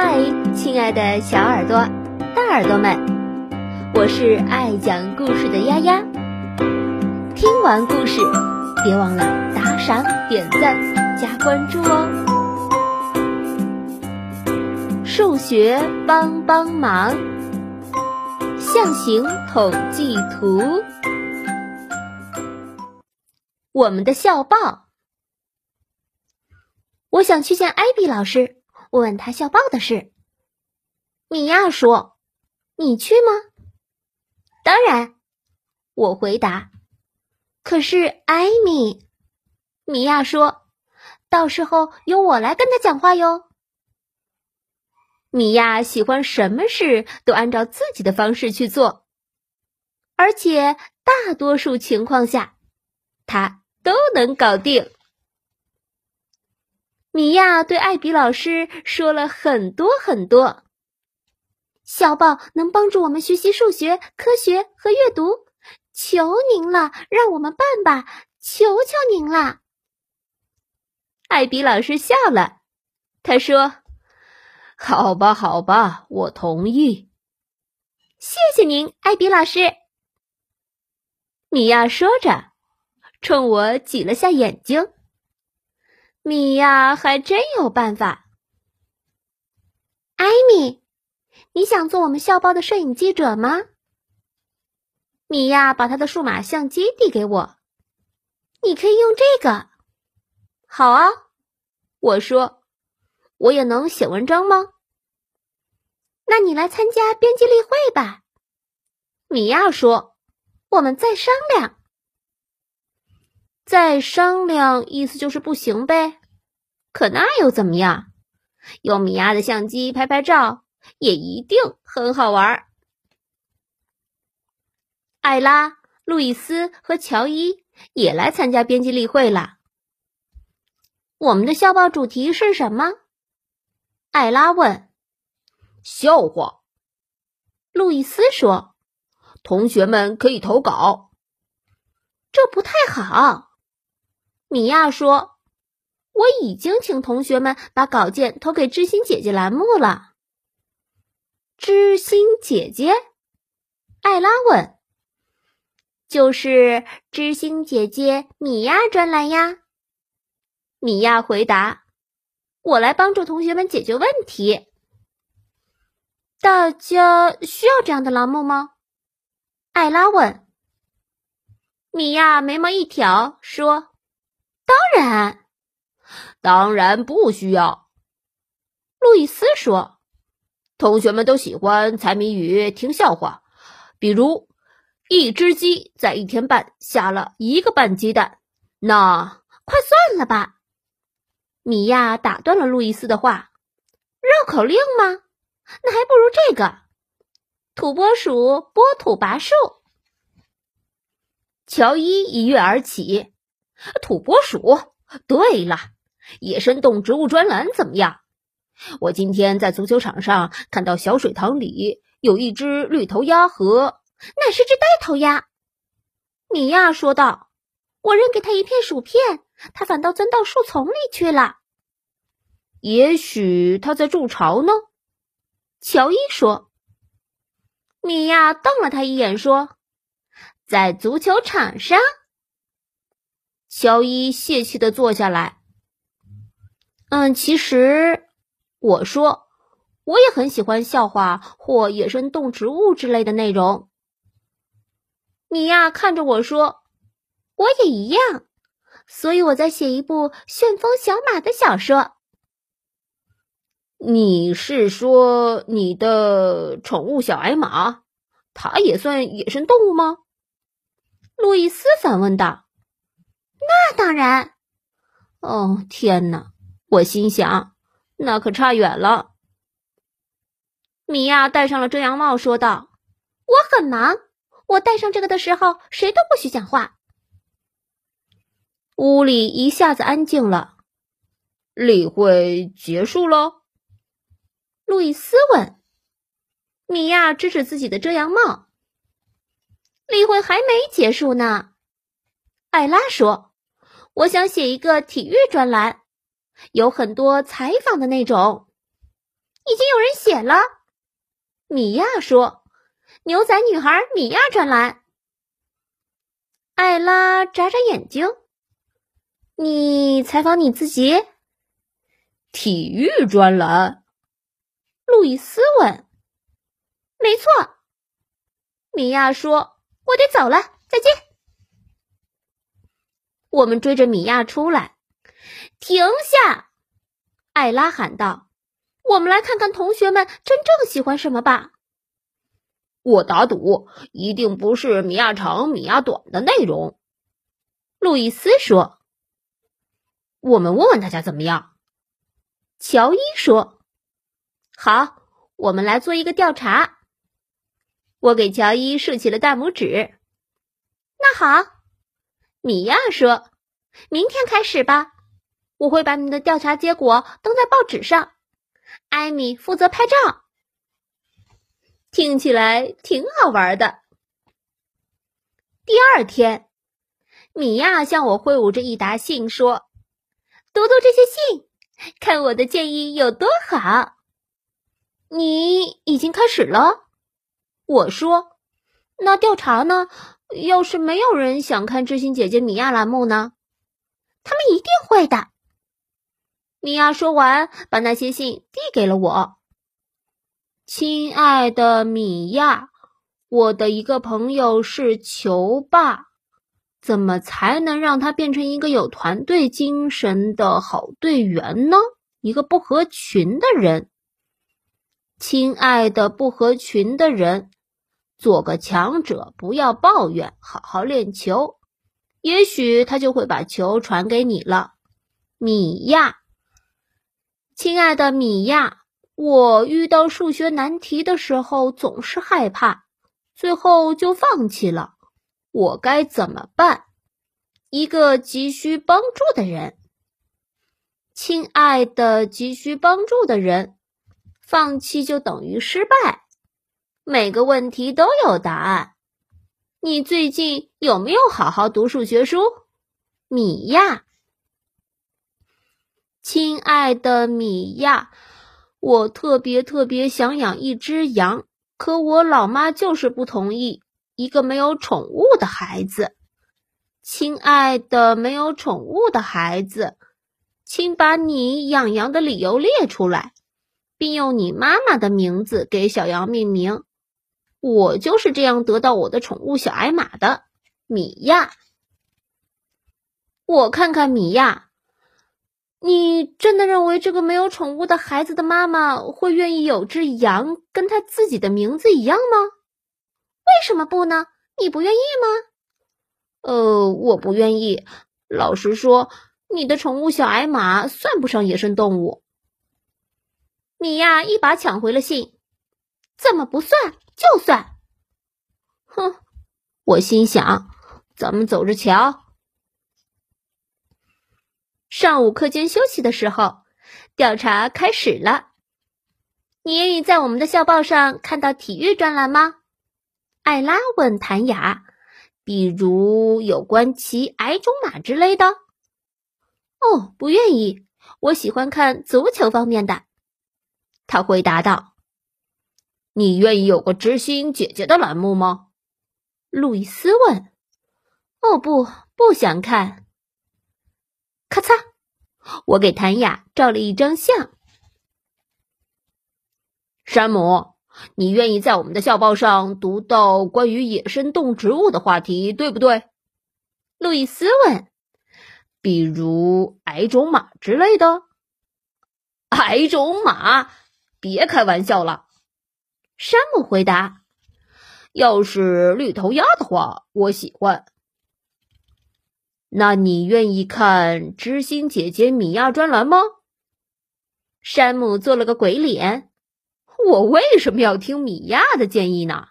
嗨，亲爱的小耳朵、大耳朵们，我是爱讲故事的丫丫。听完故事，别忘了打赏、点赞、加关注哦。数学帮帮忙，象形统计图，我们的校报。我想去见艾比老师。问问他校报的事。米娅说：“你去吗？”“当然。”我回答。“可是艾米。”米娅说：“到时候由我来跟他讲话哟。”米娅喜欢什么事都按照自己的方式去做，而且大多数情况下，她都能搞定。米娅对艾比老师说了很多很多。小报能帮助我们学习数学、科学和阅读，求您了，让我们办吧，求求您了。艾比老师笑了，他说：“好吧，好吧，我同意。”谢谢您，艾比老师。米娅说着，冲我挤了下眼睛。米娅还真有办法。艾米，你想做我们校报的摄影记者吗？米娅把她的数码相机递给我，你可以用这个。好啊，我说，我也能写文章吗？那你来参加编辑例会吧。米娅说，我们再商量。再商量，意思就是不行呗。可那又怎么样？用米娅的相机拍拍照，也一定很好玩。艾拉、路易斯和乔伊也来参加编辑例会了。我们的校报主题是什么？艾拉问。笑话。路易斯说：“同学们可以投稿。”这不太好。米娅说：“我已经请同学们把稿件投给知心姐姐栏目了。”知心姐姐，艾拉问：“就是知心姐姐米娅专栏呀？”米娅回答：“我来帮助同学们解决问题。”大家需要这样的栏目吗？艾拉问。米娅眉毛一挑，说。当然，当然不需要。路易斯说：“同学们都喜欢猜谜语、听笑话，比如一只鸡在一天半下了一个半鸡蛋。”那快算了吧！米娅打断了路易斯的话：“绕口令吗？那还不如这个：土拨鼠拨土拔树。”乔伊一跃而起。土拨鼠。对了，野生动植物专栏怎么样？我今天在足球场上看到小水塘里有一只绿头鸭和……那是只呆头鸭。米娅说道：“我扔给他一片薯片，他反倒钻到树丛里去了。也许他在筑巢呢。”乔伊说。米娅瞪了他一眼，说：“在足球场上。”乔伊泄气的坐下来。嗯，其实我说，我也很喜欢笑话或野生动植物之类的内容。米娅看着我说：“我也一样。”所以我在写一部旋风小马的小说。你是说你的宠物小矮马？它也算野生动物吗？路易斯反问道。那当然，哦天哪！我心想，那可差远了。米娅戴上了遮阳帽，说道：“我很忙，我戴上这个的时候，谁都不许讲话。”屋里一下子安静了。例会结束喽？路易斯问。米娅指指自己的遮阳帽。例会还没结束呢。艾拉说。我想写一个体育专栏，有很多采访的那种。已经有人写了。米娅说：“牛仔女孩米娅专栏。”艾拉眨眨眼睛：“你采访你自己？体育专栏？”路易斯问。“没错。”米娅说：“我得走了，再见。”我们追着米娅出来，停下！艾拉喊道。我们来看看同学们真正喜欢什么吧。我打赌，一定不是米亚长、米亚短的内容。路易斯说：“我们问问大家怎么样？”乔伊说：“好，我们来做一个调查。”我给乔伊竖起了大拇指。那好，米娅说：“明天开始吧，我会把你的调查结果登在报纸上。”艾米负责拍照，听起来挺好玩的。第二天，米娅向我挥舞着一沓信，说：“读读这些信，看我的建议有多好。”你已经开始了，我说：“那调查呢？要是没有人想看知心姐姐米娅栏目呢？他们一定会的。”米娅说完，把那些信递给了我。亲爱的米娅，我的一个朋友是球霸，怎么才能让他变成一个有团队精神的好队员呢？一个不合群的人。亲爱的不合群的人，做个强者，不要抱怨，好好练球，也许他就会把球传给你了，米娅。亲爱的米娅，我遇到数学难题的时候总是害怕，最后就放弃了。我该怎么办？一个急需帮助的人。亲爱的急需帮助的人，放弃就等于失败。每个问题都有答案。你最近有没有好好读数学书，米娅？亲爱的米娅，我特别特别想养一只羊，可我老妈就是不同意。一个没有宠物的孩子，亲爱的没有宠物的孩子，请把你养羊的理由列出来，并用你妈妈的名字给小羊命名。我就是这样得到我的宠物小矮马的，米娅。我看看米娅。你真的认为这个没有宠物的孩子的妈妈会愿意有只羊跟他自己的名字一样吗？为什么不呢？你不愿意吗？呃，我不愿意。老实说，你的宠物小矮马算不上野生动物。米娅一把抢回了信，怎么不算就算？哼，我心想，咱们走着瞧。上午课间休息的时候，调查开始了。你愿意在我们的校报上看到体育专栏吗？艾拉问谭雅。比如有关骑矮种马之类的。哦，不愿意。我喜欢看足球方面的。他回答道。你愿意有个知心姐姐的栏目吗？路易斯问。哦，不，不想看。咔嚓！我给谭雅照了一张相。山姆，你愿意在我们的校报上读到关于野生动植物的话题，对不对？路易斯问。比如矮种马之类的。矮种马？别开玩笑了。山姆回答。要是绿头鸭的话，我喜欢。那你愿意看知心姐姐米娅专栏吗？山姆做了个鬼脸。我为什么要听米娅的建议呢？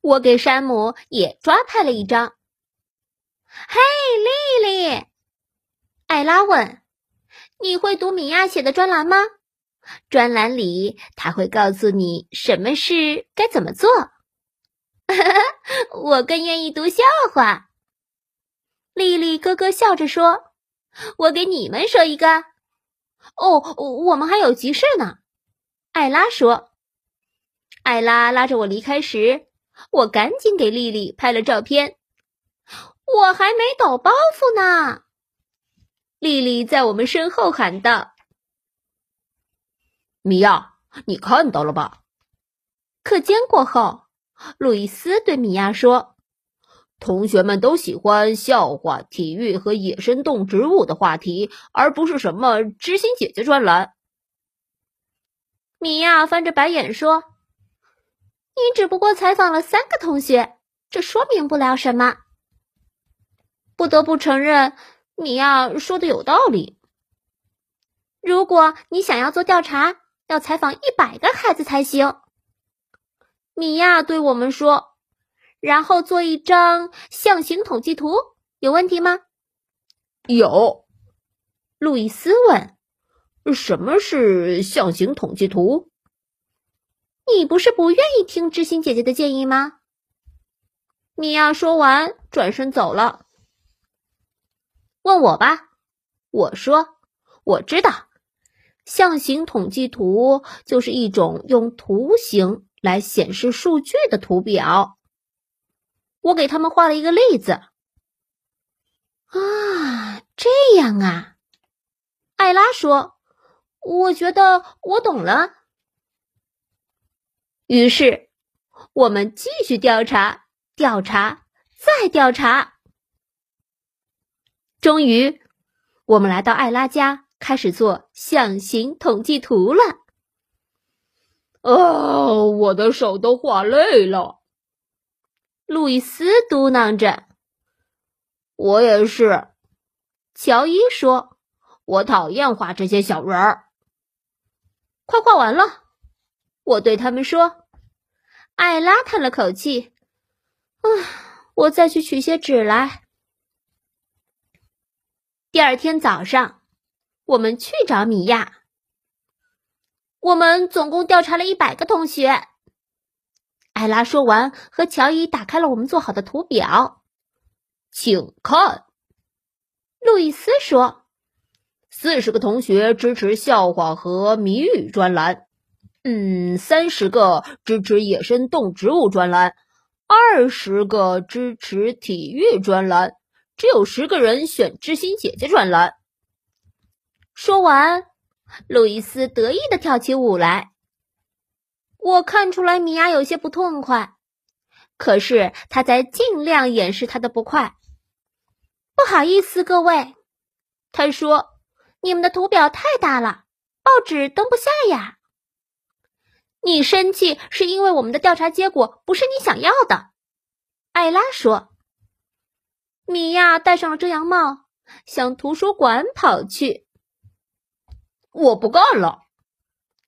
我给山姆也抓拍了一张。嘿，丽丽，艾拉问：“你会读米娅写的专栏吗？专栏里他会告诉你什么事该怎么做。”我更愿意读笑话。丽丽咯咯笑着说：“我给你们说一个。哦，我们还有急事呢。”艾拉说。艾拉拉着我离开时，我赶紧给丽丽拍了照片。我还没抖包袱呢，丽丽在我们身后喊道：“米娅，你看到了吧？”课间过后，路易斯对米娅说：“同学们都喜欢笑话、体育和野生动植物的话题，而不是什么知心姐姐专栏。”米娅翻着白眼说：“你只不过采访了三个同学，这说明不了什么。”不得不承认，米娅说的有道理。如果你想要做调查，要采访一百个孩子才行。米娅对我们说：“然后做一张象形统计图，有问题吗？”有。路易斯问：“什么是象形统计图？”你不是不愿意听知心姐姐的建议吗？米娅说完，转身走了。问我吧，我说我知道，象形统计图就是一种用图形。来显示数据的图表，我给他们画了一个例子。啊，这样啊，艾拉说：“我觉得我懂了。”于是我们继续调查，调查，再调查。终于，我们来到艾拉家，开始做象形统计图了。哦，我的手都画累了。路易斯嘟囔着：“我也是。”乔伊说：“我讨厌画这些小人儿。”快画完了，我对他们说。艾拉叹了口气：“啊，我再去取些纸来。”第二天早上，我们去找米娅。我们总共调查了一百个同学。艾拉说完，和乔伊打开了我们做好的图表，请看。路易斯说：“四十个同学支持笑话和谜语专栏，嗯，三十个支持野生动植物专栏，二十个支持体育专栏，只有十个人选知心姐姐专栏。”说完。路易斯得意的跳起舞来。我看出来米娅有些不痛快，可是他在尽量掩饰他的不快。不好意思，各位，他说：“你们的图表太大了，报纸登不下呀。”你生气是因为我们的调查结果不是你想要的，艾拉说。米娅戴上了遮阳帽，向图书馆跑去。我不干了，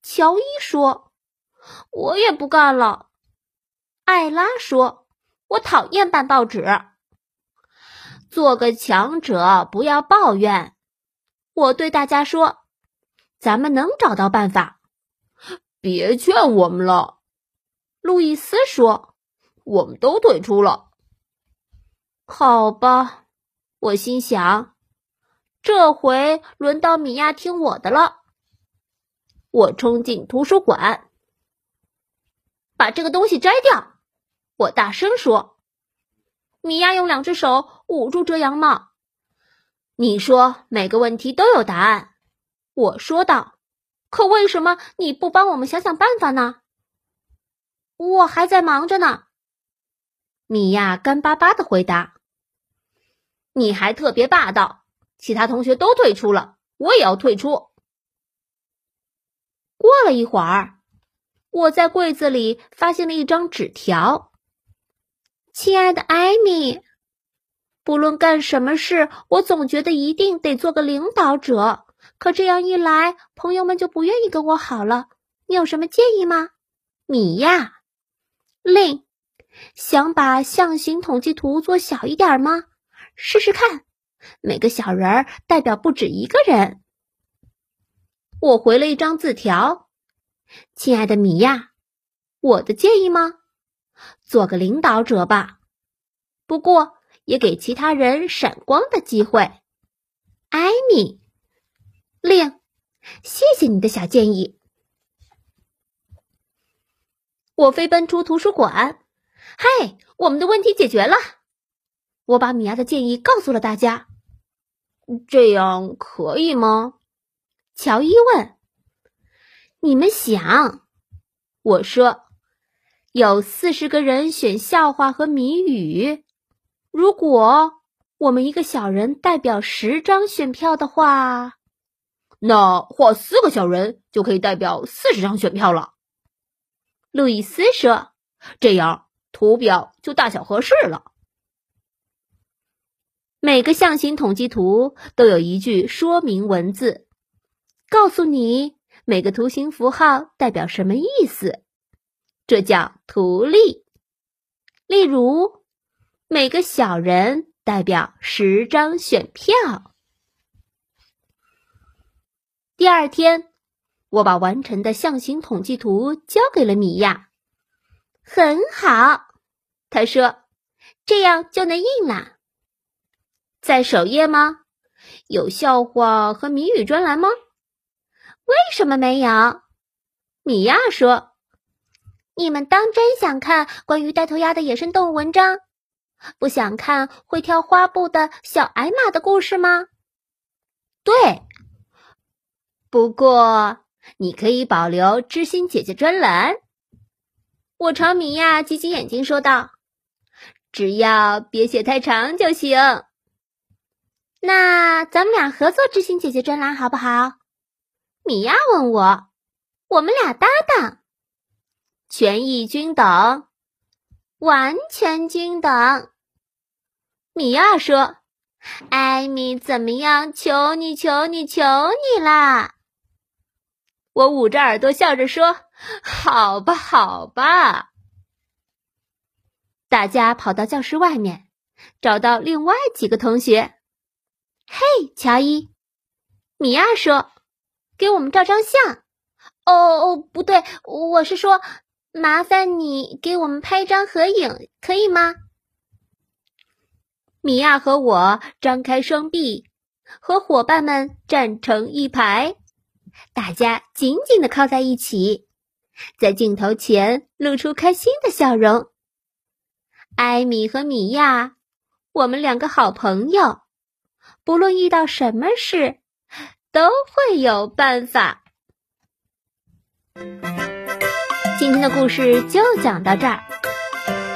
乔伊说：“我也不干了。”艾拉说：“我讨厌办报纸。”做个强者，不要抱怨。我对大家说：“咱们能找到办法。”别劝我们了，路易斯说：“我们都退出了。”好吧，我心想。这回轮到米娅听我的了。我冲进图书馆，把这个东西摘掉。我大声说：“米娅用两只手捂住遮阳帽。”你说每个问题都有答案，我说道。可为什么你不帮我们想想办法呢？我还在忙着呢。米娅干巴巴的回答：“你还特别霸道。”其他同学都退出了，我也要退出。过了一会儿，我在柜子里发现了一张纸条：“亲爱的艾米，不论干什么事，我总觉得一定得做个领导者。可这样一来，朋友们就不愿意跟我好了。你有什么建议吗？”米娅，令，想把象形统计图做小一点吗？试试看。每个小人儿代表不止一个人。我回了一张字条：“亲爱的米娅，我的建议吗？做个领导者吧，不过也给其他人闪光的机会。”艾米，令，谢谢你的小建议。我飞奔出图书馆，嘿，我们的问题解决了！我把米娅的建议告诉了大家。这样可以吗？乔伊问。你们想，我说，有四十个人选笑话和谜语。如果我们一个小人代表十张选票的话，那画四个小人就可以代表四十张选票了。路易斯说：“这样图表就大小合适了。”每个象形统计图都有一句说明文字，告诉你每个图形符号代表什么意思，这叫图例。例如，每个小人代表十张选票。第二天，我把完成的象形统计图交给了米娅。很好，他说：“这样就能印了。”在首页吗？有笑话和谜语专栏吗？为什么没有？米娅说：“你们当真想看关于带头鸭的野生动物文章？不想看会跳花布的小矮马的故事吗？”对。不过你可以保留知心姐姐专栏。我朝米娅挤挤眼睛说道：“只要别写太长就行。”那咱们俩合作知心姐姐专栏好不好？米娅问我。我们俩搭档，权益均等，完全均等。米娅说：“艾米，怎么样？求你，求你，求你啦！”我捂着耳朵笑着说：“好吧，好吧。”大家跑到教室外面，找到另外几个同学。嘿，乔伊，米娅说：“给我们照张相。”哦哦，不对，我是说，麻烦你给我们拍张合影，可以吗？米娅和我张开双臂，和伙伴们站成一排，大家紧紧的靠在一起，在镜头前露出开心的笑容。艾米和米娅，我们两个好朋友。不论遇到什么事，都会有办法。今天的故事就讲到这儿，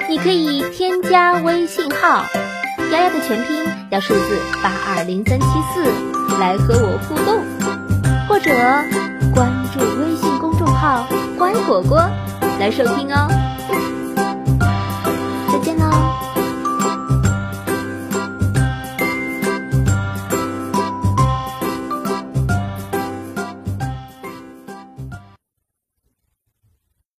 你可以添加微信号“丫丫”的全拼加数字八二零三七四来和我互动，或者关注微信公众号“乖果果”来收听哦。